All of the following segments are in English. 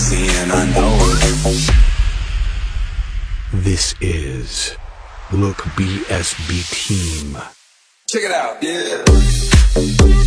and I know it. This is Look BSB Team. Check it out, yeah.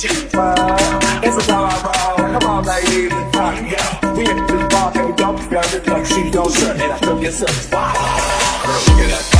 cheap. It's a time vibe. Come on, ladies, rock it out. We hit this bar, baby, don't be scared. It's like she don't shut And I took yourself. Wow. Girl, look at that.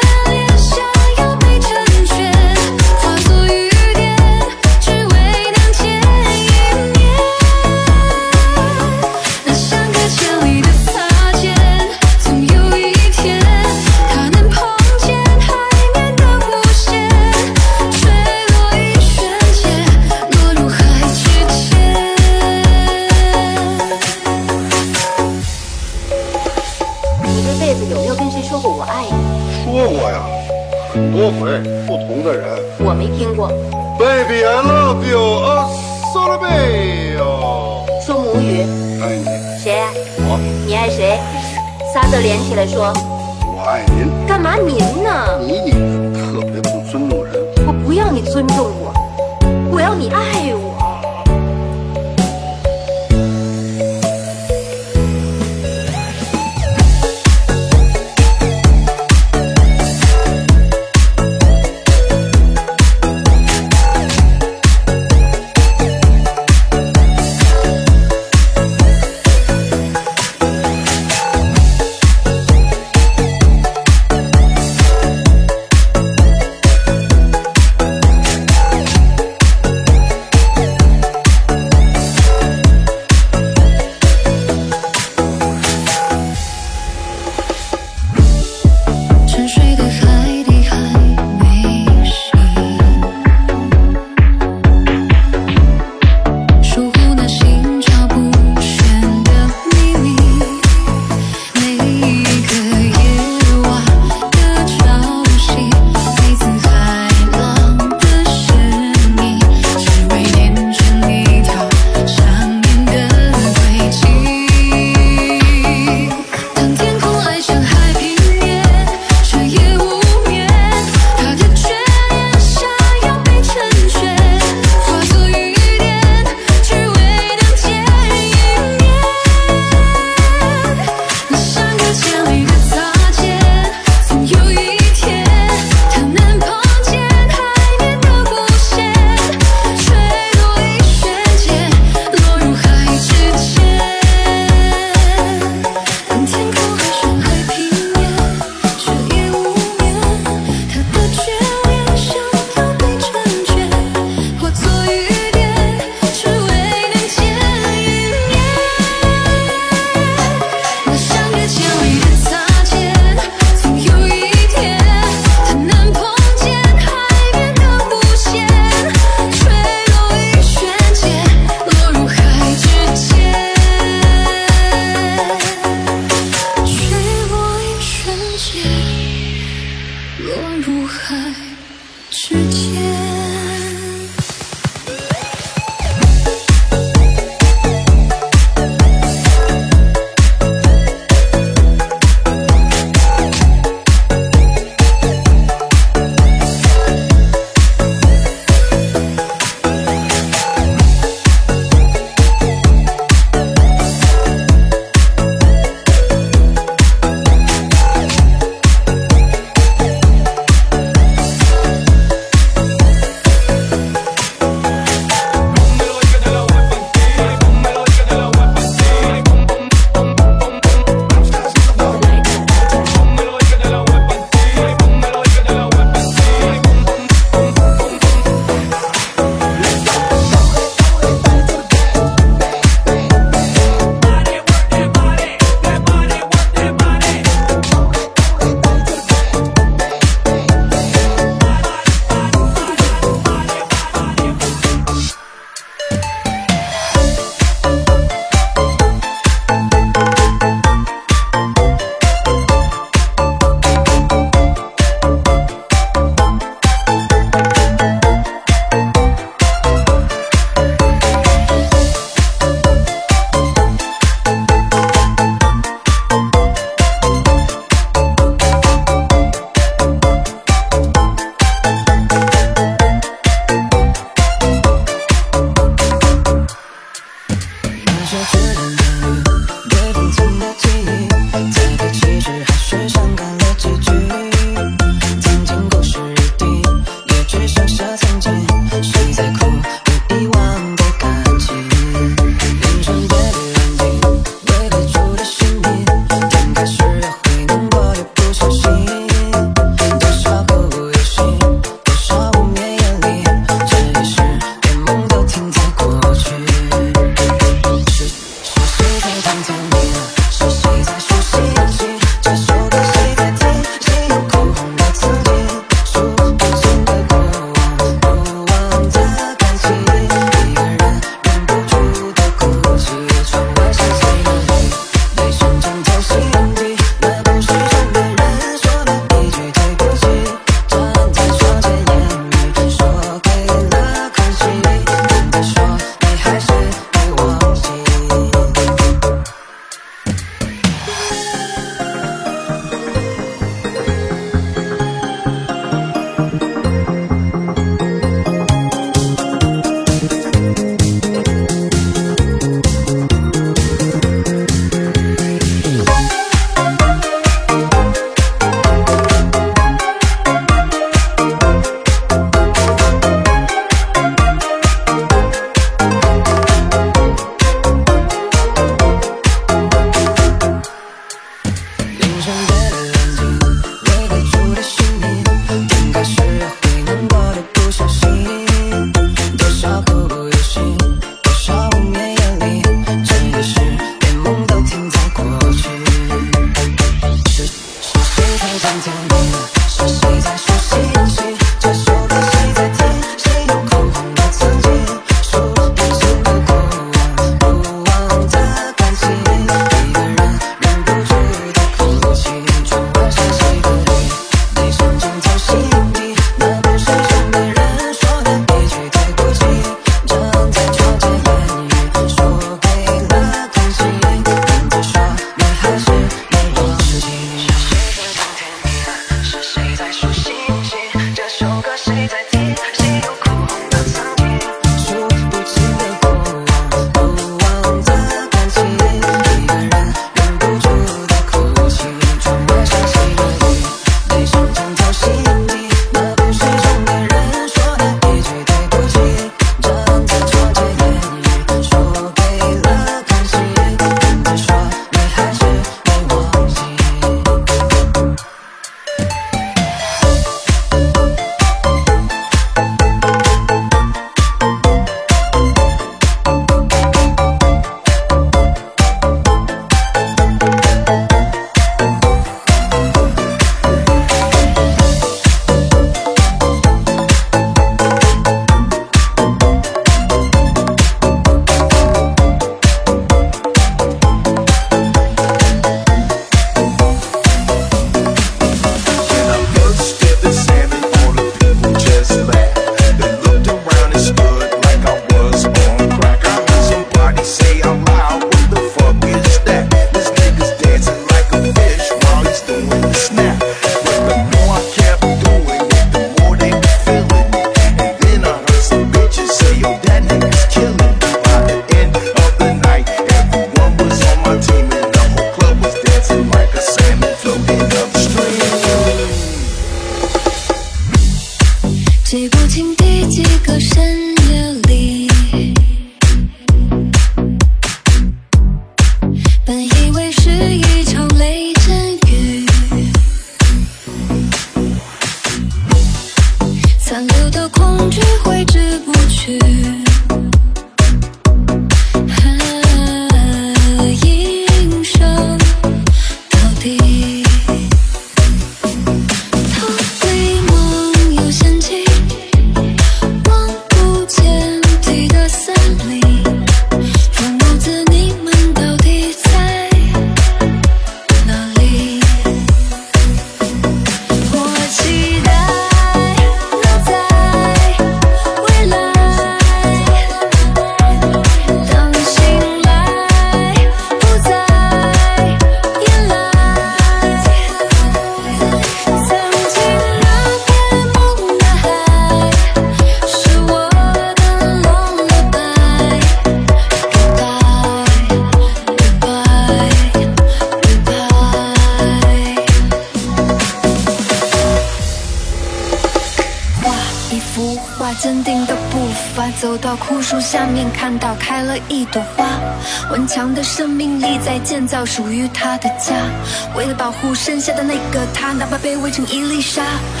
沙。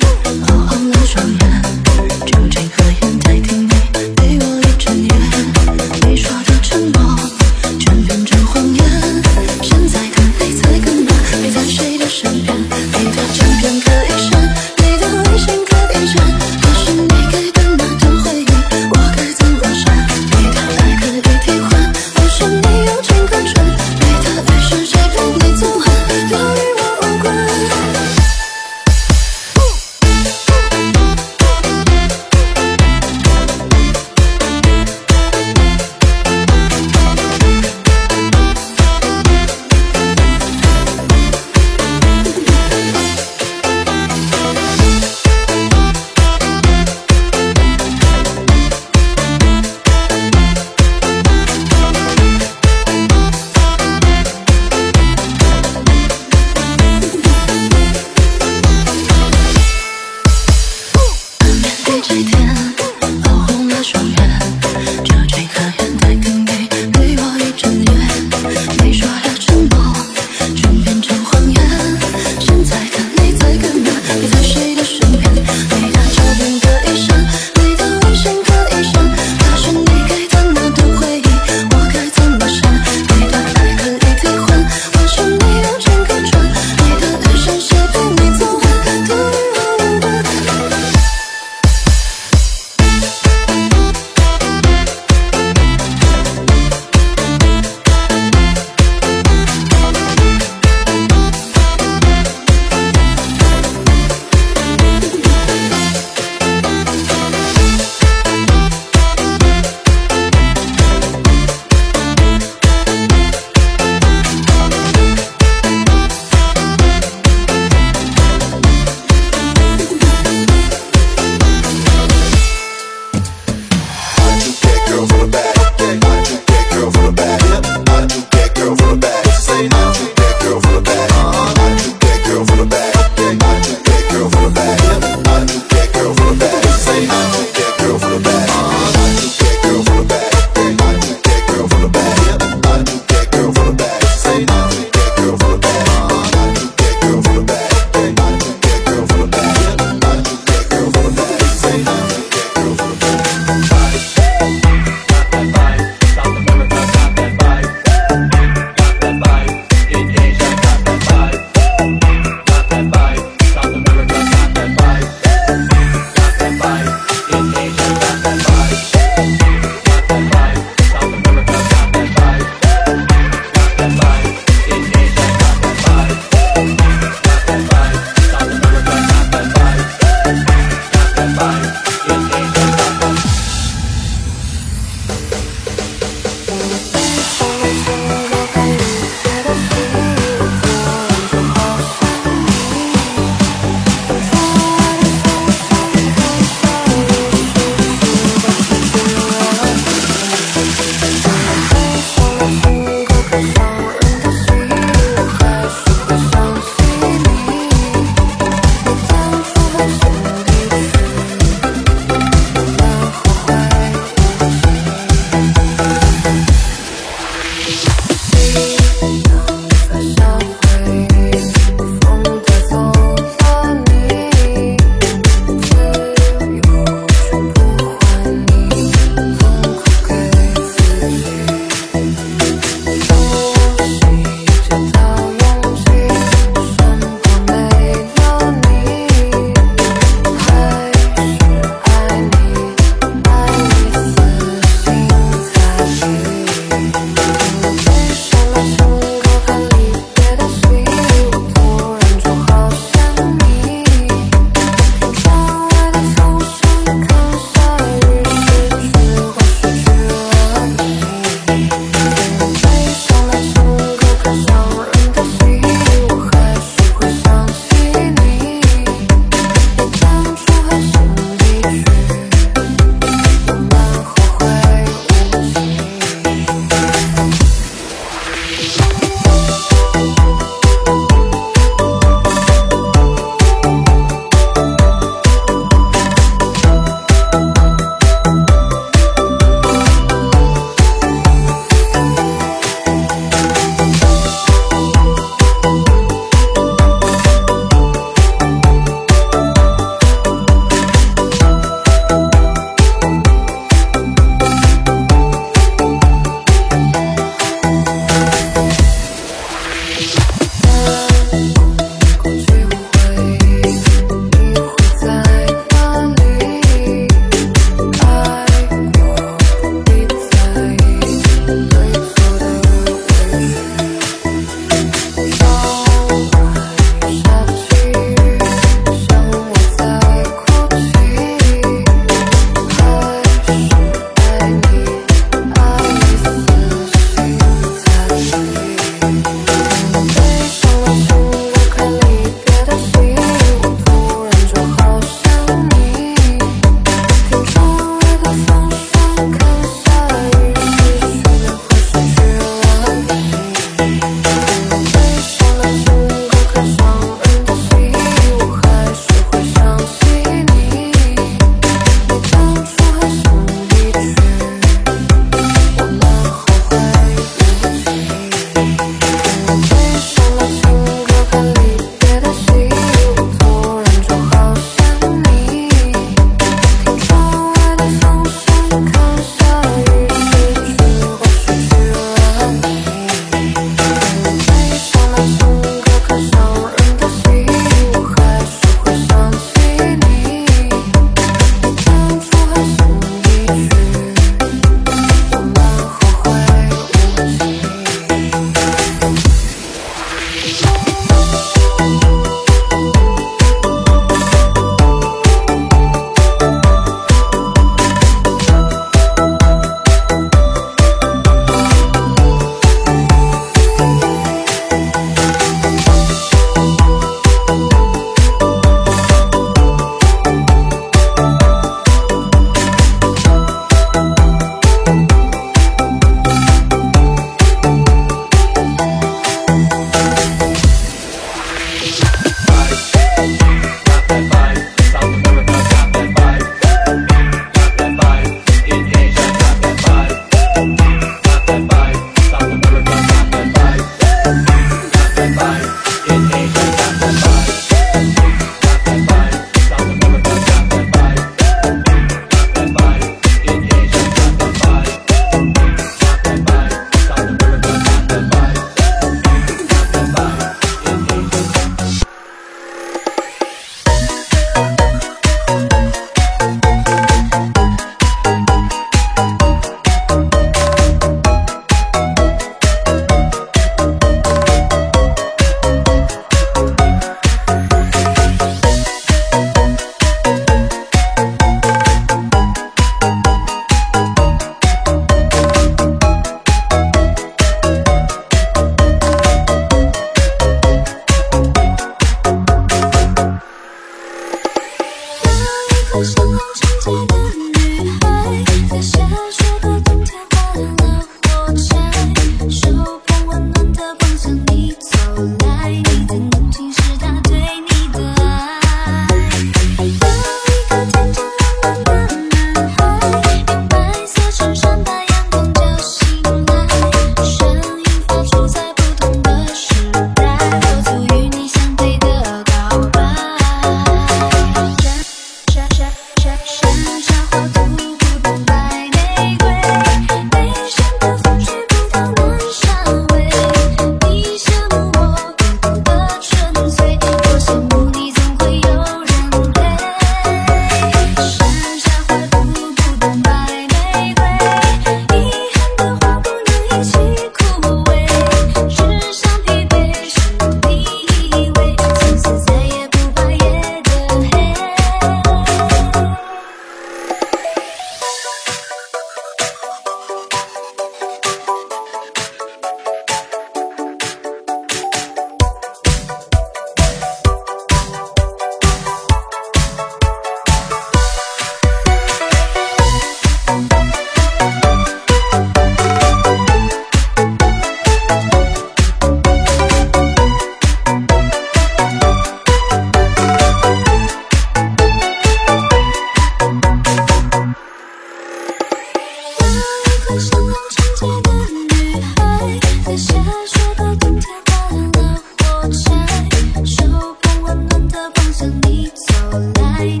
all night.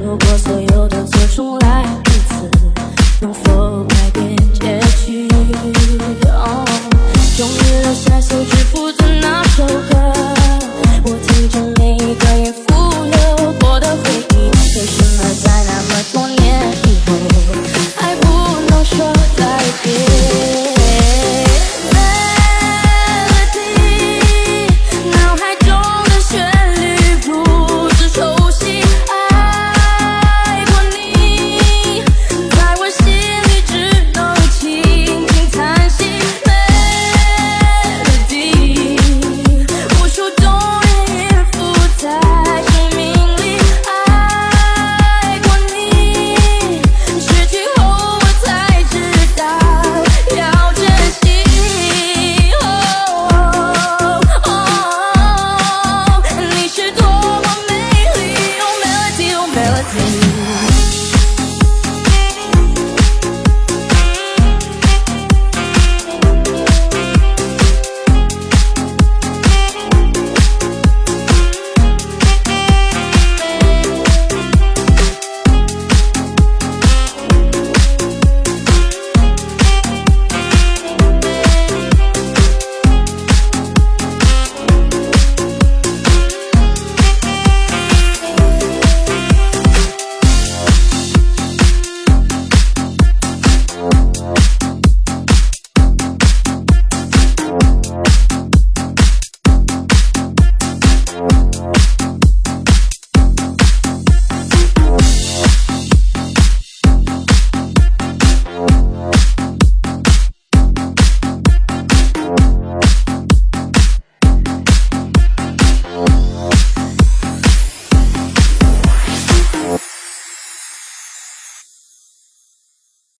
如果所有。